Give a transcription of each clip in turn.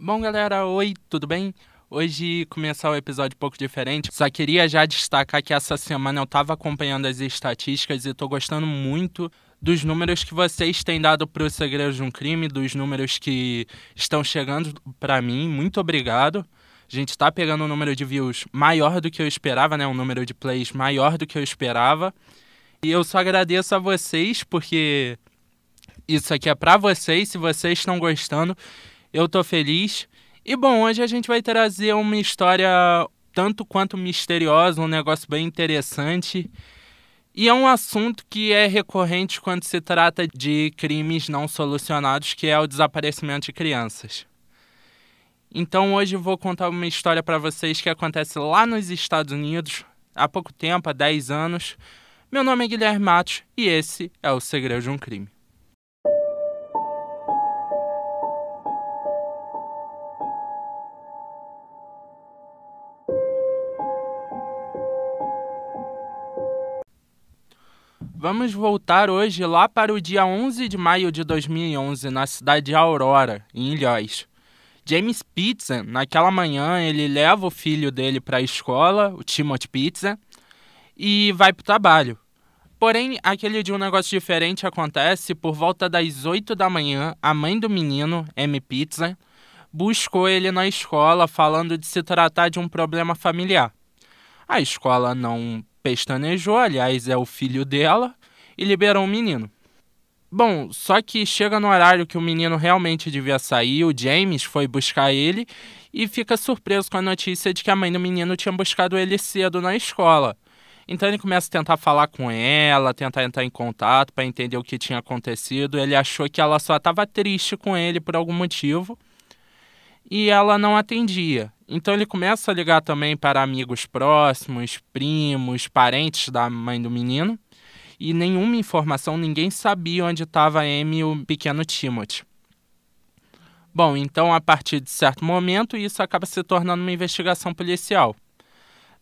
Bom, galera, oi, tudo bem? Hoje começar o episódio um pouco diferente. Só queria já destacar que essa semana eu estava acompanhando as estatísticas e estou gostando muito dos números que vocês têm dado para o Segredo de um Crime, dos números que estão chegando para mim. Muito obrigado. A gente está pegando um número de views maior do que eu esperava, né? Um número de plays maior do que eu esperava. E eu só agradeço a vocês porque isso aqui é para vocês. Se vocês estão gostando, eu tô feliz. E bom, hoje a gente vai trazer uma história tanto quanto misteriosa, um negócio bem interessante. E é um assunto que é recorrente quando se trata de crimes não solucionados, que é o desaparecimento de crianças. Então hoje eu vou contar uma história para vocês que acontece lá nos Estados Unidos, há pouco tempo, há 10 anos. Meu nome é Guilherme Matos e esse é o Segredo de um Crime. Vamos voltar hoje lá para o dia 11 de maio de 2011, na cidade de Aurora, em Ilhéus. James Pizza, naquela manhã, ele leva o filho dele para a escola, o Timothy Pizza, e vai para o trabalho. Porém, aquele dia um negócio diferente acontece. Por volta das 8 da manhã, a mãe do menino, M. Pizza, buscou ele na escola falando de se tratar de um problema familiar. A escola não pestanejou, aliás, é o filho dela, e liberou o menino. Bom, só que chega no horário que o menino realmente devia sair, o James foi buscar ele e fica surpreso com a notícia de que a mãe do menino tinha buscado ele cedo na escola. Então ele começa a tentar falar com ela, tentar entrar em contato para entender o que tinha acontecido. Ele achou que ela só estava triste com ele por algum motivo e ela não atendia. Então ele começa a ligar também para amigos próximos, primos, parentes da mãe do menino, e nenhuma informação, ninguém sabia onde estava Amy e o pequeno Timothy. Bom, então a partir de certo momento isso acaba se tornando uma investigação policial.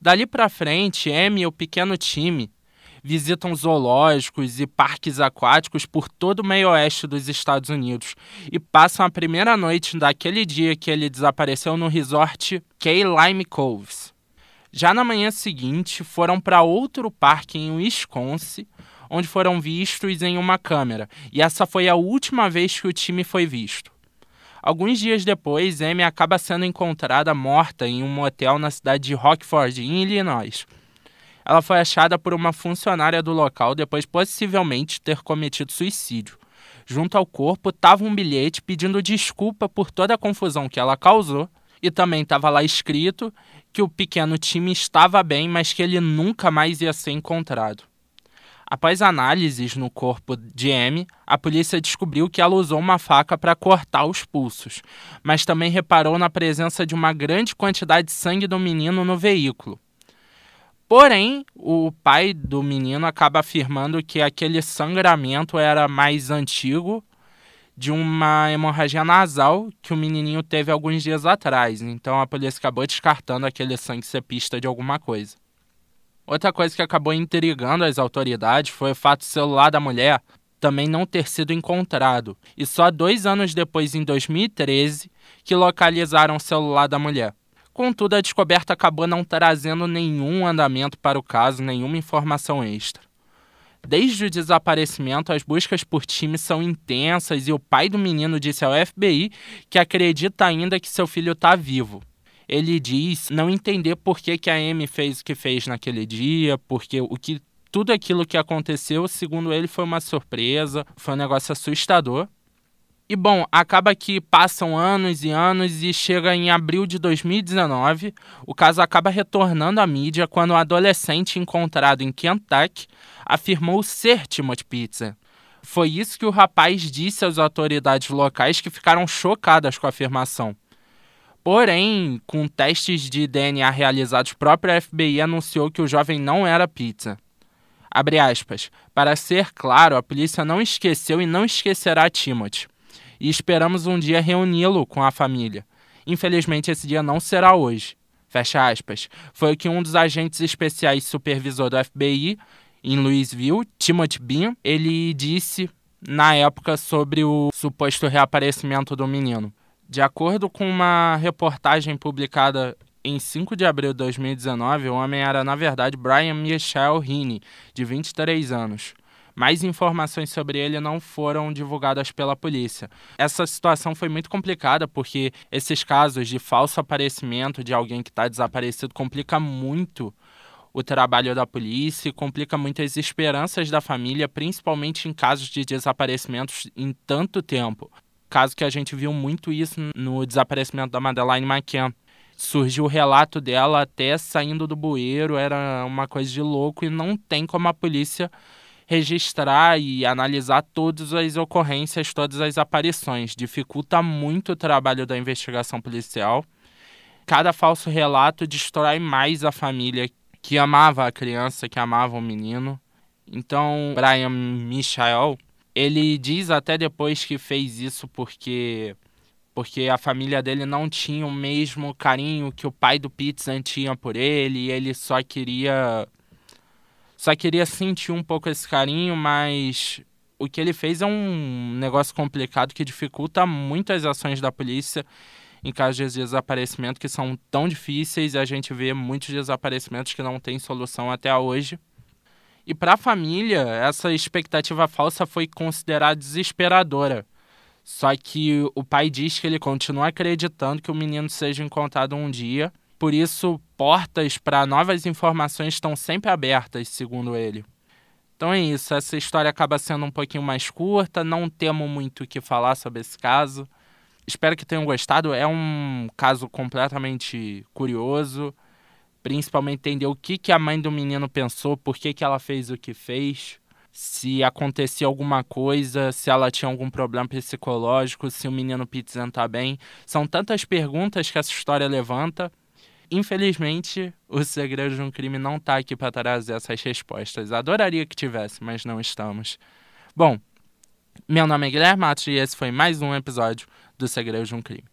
Dali para frente, Amy e o pequeno time visitam zoológicos e parques aquáticos por todo o meio oeste dos Estados Unidos e passam a primeira noite daquele dia que ele desapareceu no resort Key Lime Coves. Já na manhã seguinte, foram para outro parque em Wisconsin, onde foram vistos em uma câmera, e essa foi a última vez que o time foi visto. Alguns dias depois, Amy acaba sendo encontrada morta em um motel na cidade de Rockford, em Illinois. Ela foi achada por uma funcionária do local depois possivelmente ter cometido suicídio. Junto ao corpo estava um bilhete pedindo desculpa por toda a confusão que ela causou e também estava lá escrito que o pequeno time estava bem, mas que ele nunca mais ia ser encontrado. Após análises no corpo de Amy, a polícia descobriu que ela usou uma faca para cortar os pulsos, mas também reparou na presença de uma grande quantidade de sangue do menino no veículo. Porém, o pai do menino acaba afirmando que aquele sangramento era mais antigo de uma hemorragia nasal que o menininho teve alguns dias atrás. Então a polícia acabou descartando aquele sangue ser pista de alguma coisa. Outra coisa que acabou intrigando as autoridades foi o fato do celular da mulher também não ter sido encontrado. E só dois anos depois, em 2013, que localizaram o celular da mulher. Contudo, a descoberta acabou não trazendo nenhum andamento para o caso, nenhuma informação extra. Desde o desaparecimento, as buscas por time são intensas e o pai do menino disse ao FBI que acredita ainda que seu filho está vivo. Ele diz não entender por que, que a Amy fez o que fez naquele dia, porque o que tudo aquilo que aconteceu, segundo ele, foi uma surpresa, foi um negócio assustador. E bom, acaba que passam anos e anos e chega em abril de 2019, o caso acaba retornando à mídia quando um adolescente encontrado em Kentucky afirmou ser Timothy Pizza. Foi isso que o rapaz disse às autoridades locais que ficaram chocadas com a afirmação. Porém, com testes de DNA realizados, o próprio FBI anunciou que o jovem não era Pizza. Aspas. Para ser claro, a polícia não esqueceu e não esquecerá Timothy e esperamos um dia reuni-lo com a família. Infelizmente, esse dia não será hoje. Fecha aspas. Foi o que um dos agentes especiais supervisor do FBI em Louisville, Timothy Bean, ele disse na época sobre o suposto reaparecimento do menino. De acordo com uma reportagem publicada em 5 de abril de 2019, o homem era, na verdade, Brian Michel Heaney, de 23 anos. Mais informações sobre ele não foram divulgadas pela polícia. Essa situação foi muito complicada porque esses casos de falso aparecimento de alguém que está desaparecido complica muito o trabalho da polícia complica muito as esperanças da família, principalmente em casos de desaparecimentos em tanto tempo. Caso que a gente viu muito isso no desaparecimento da Madeleine McCann surgiu o relato dela até saindo do bueiro, era uma coisa de louco e não tem como a polícia registrar e analisar todas as ocorrências, todas as aparições. Dificulta muito o trabalho da investigação policial. Cada falso relato destrói mais a família que amava a criança, que amava o menino. Então, Brian Michael, ele diz até depois que fez isso porque porque a família dele não tinha o mesmo carinho que o pai do Pizza tinha por ele, e ele só queria só queria sentir um pouco esse carinho, mas o que ele fez é um negócio complicado que dificulta muito as ações da polícia em casos de desaparecimento que são tão difíceis a gente vê muitos desaparecimentos que não têm solução até hoje. E para a família, essa expectativa falsa foi considerada desesperadora. Só que o pai diz que ele continua acreditando que o menino seja encontrado um dia por isso, portas para novas informações estão sempre abertas, segundo ele. Então é isso, essa história acaba sendo um pouquinho mais curta, não temo muito o que falar sobre esse caso. Espero que tenham gostado, é um caso completamente curioso, principalmente entender o que, que a mãe do menino pensou, por que, que ela fez o que fez, se acontecia alguma coisa, se ela tinha algum problema psicológico, se o menino Pizza está bem. São tantas perguntas que essa história levanta. Infelizmente, o Segredo de um Crime não está aqui para trazer essas respostas. Adoraria que tivesse, mas não estamos. Bom, meu nome é Guilherme Matos e esse foi mais um episódio do Segredo de um Crime.